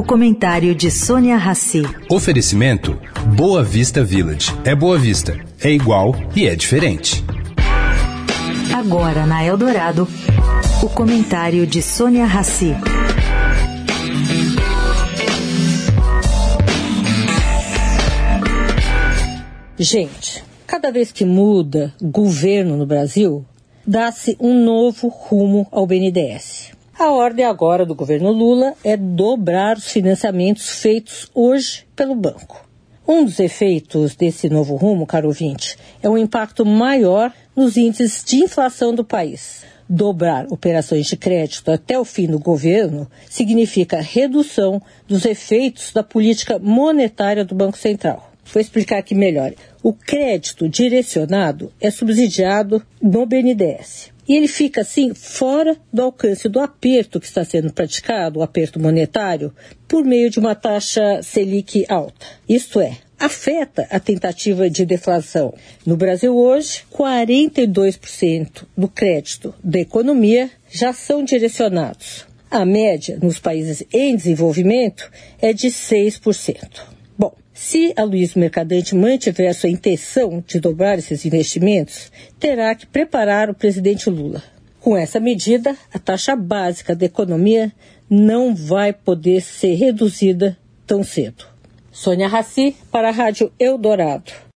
O comentário de Sônia Rassi. Oferecimento Boa Vista Village. É Boa Vista, é igual e é diferente. Agora na Eldorado, o comentário de Sônia Rassi. Gente, cada vez que muda governo no Brasil, dá-se um novo rumo ao BNDES. A ordem agora do governo Lula é dobrar os financiamentos feitos hoje pelo banco. Um dos efeitos desse novo rumo, caro ouvinte, é um impacto maior nos índices de inflação do país. Dobrar operações de crédito até o fim do governo significa redução dos efeitos da política monetária do Banco Central. Vou explicar aqui melhor. O crédito direcionado é subsidiado no BNDES. E ele fica, assim, fora do alcance do aperto que está sendo praticado, o aperto monetário, por meio de uma taxa Selic alta. Isto é, afeta a tentativa de deflação. No Brasil hoje, 42% do crédito da economia já são direcionados. A média nos países em desenvolvimento é de 6%. Se a Luiz Mercadante mantiver sua intenção de dobrar esses investimentos, terá que preparar o presidente Lula. Com essa medida, a taxa básica da economia não vai poder ser reduzida tão cedo. Sônia Raci, para a Rádio Eldorado.